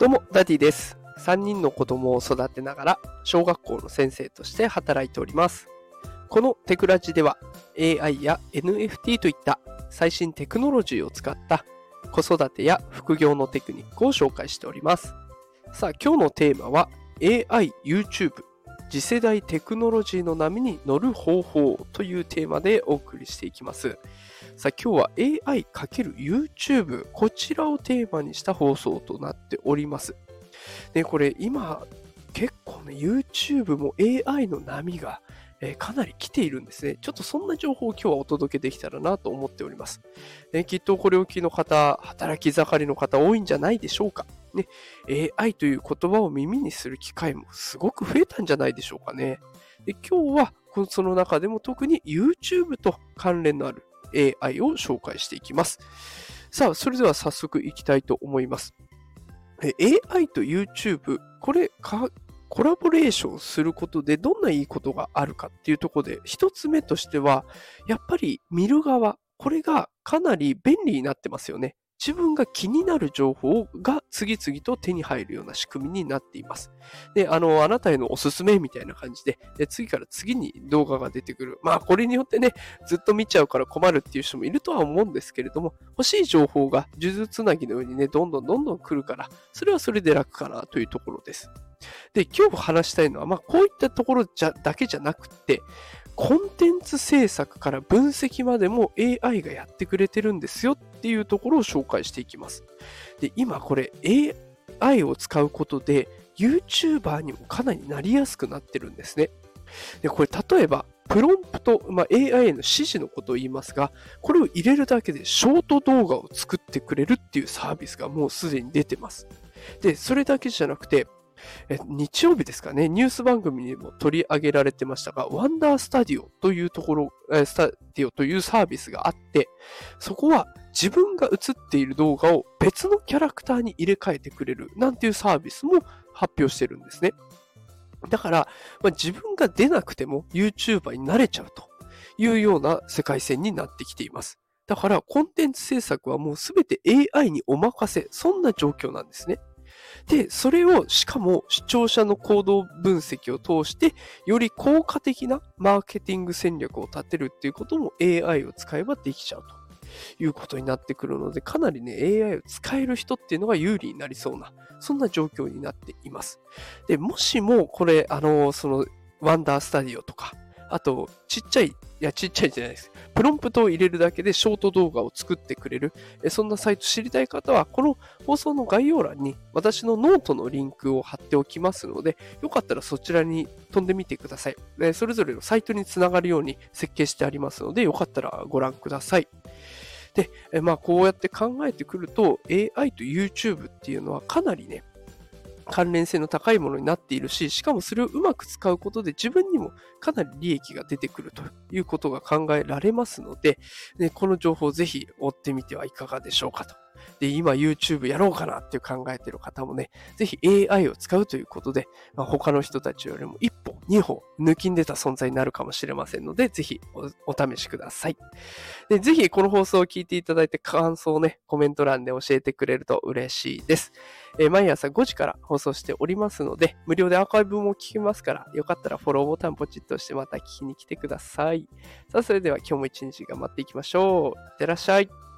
どうも、ダディです。3人の子供を育てながら、小学校の先生として働いております。このテクラジでは、AI や NFT といった最新テクノロジーを使った子育てや副業のテクニックを紹介しております。さあ、今日のテーマは、AI、YouTube、次世代テクノロジーの波に乗る方法というテーマでお送りしていきます。さあ今日は AI×YouTube こちらをテーマにした放送となっております。で、これ今結構ね YouTube も AI の波が、えーかなり来ているんですね。ちょっとそんな情報を今日はお届けできたらなと思っております。ね、きっとこれを聞きの方、働き盛りの方多いんじゃないでしょうか。ね、AI という言葉を耳にする機会もすごく増えたんじゃないでしょうかね。で今日はその中でも特に YouTube と関連のある AI を紹介していきます。さあ、それでは早速いきたいと思います。AI と YouTube、これか、コラボレーションすることでどんないいことがあるかっていうところで、一つ目としては、やっぱり見る側、これがかなり便利になってますよね。自分が気になる情報が次々と手に入るような仕組みになっています。で、あの、あなたへのおすすめみたいな感じで、で次から次に動画が出てくる。まあ、これによってね、ずっと見ちゃうから困るっていう人もいるとは思うんですけれども、欲しい情報が数珠つなぎのようにね、どんどんどんどん来るから、それはそれで楽かなというところです。で、今日話したいのは、まあ、こういったところじゃだけじゃなくて、コンテンツ制作から分析までも AI がやってくれてるんですよっていうところを紹介していきます。で、今これ AI を使うことで YouTuber にもかなりなりやすくなってるんですね。で、これ例えば、プロンプト、まあ、AI への指示のことを言いますが、これを入れるだけでショート動画を作ってくれるっていうサービスがもうすでに出てます。で、それだけじゃなくて、え日曜日ですかね、ニュース番組にも取り上げられてましたが、ワンダースタディオというところ、えスタディオというサービスがあって、そこは自分が映っている動画を別のキャラクターに入れ替えてくれるなんていうサービスも発表してるんですね。だから、まあ、自分が出なくても YouTuber になれちゃうというような世界線になってきています。だから、コンテンツ制作はもうすべて AI にお任せ、そんな状況なんですね。で、それをしかも視聴者の行動分析を通して、より効果的なマーケティング戦略を立てるっていうことも AI を使えばできちゃうということになってくるので、かなりね、AI を使える人っていうのが有利になりそうな、そんな状況になっています。で、もしもこれ、あの、その、 Wonder Studio とか、あと、ちっちゃい、いや、ちっちゃいじゃないです。プロンプトを入れるだけでショート動画を作ってくれる、えそんなサイト知りたい方は、この放送の概要欄に私のノートのリンクを貼っておきますので、よかったらそちらに飛んでみてください。えそれぞれのサイトにつながるように設計してありますので、よかったらご覧ください。で、えまあ、こうやって考えてくると、AI と YouTube っていうのはかなりね、関連性の高いものになっているし、しかもそれをうまく使うことで自分にもかなり利益が出てくるということが考えられますので、ね、この情報をぜひ追ってみてはいかがでしょうかと。で、今 YouTube やろうかなって考えてる方もね、ぜひ AI を使うということで、まあ、他の人たちよりも一歩、二歩抜きん出た存在になるかもしれませんので、ぜひお試しください。で、ぜひこの放送を聞いていただいて感想をね、コメント欄で教えてくれると嬉しいです。えー毎朝5時から放送しておりますので、無料でアーカイブも聞けますから、よかったらフォローボタンポチッとしてまた聞きに来てください。さあ、それでは今日も一日頑張っていきましょう。いってらっしゃい。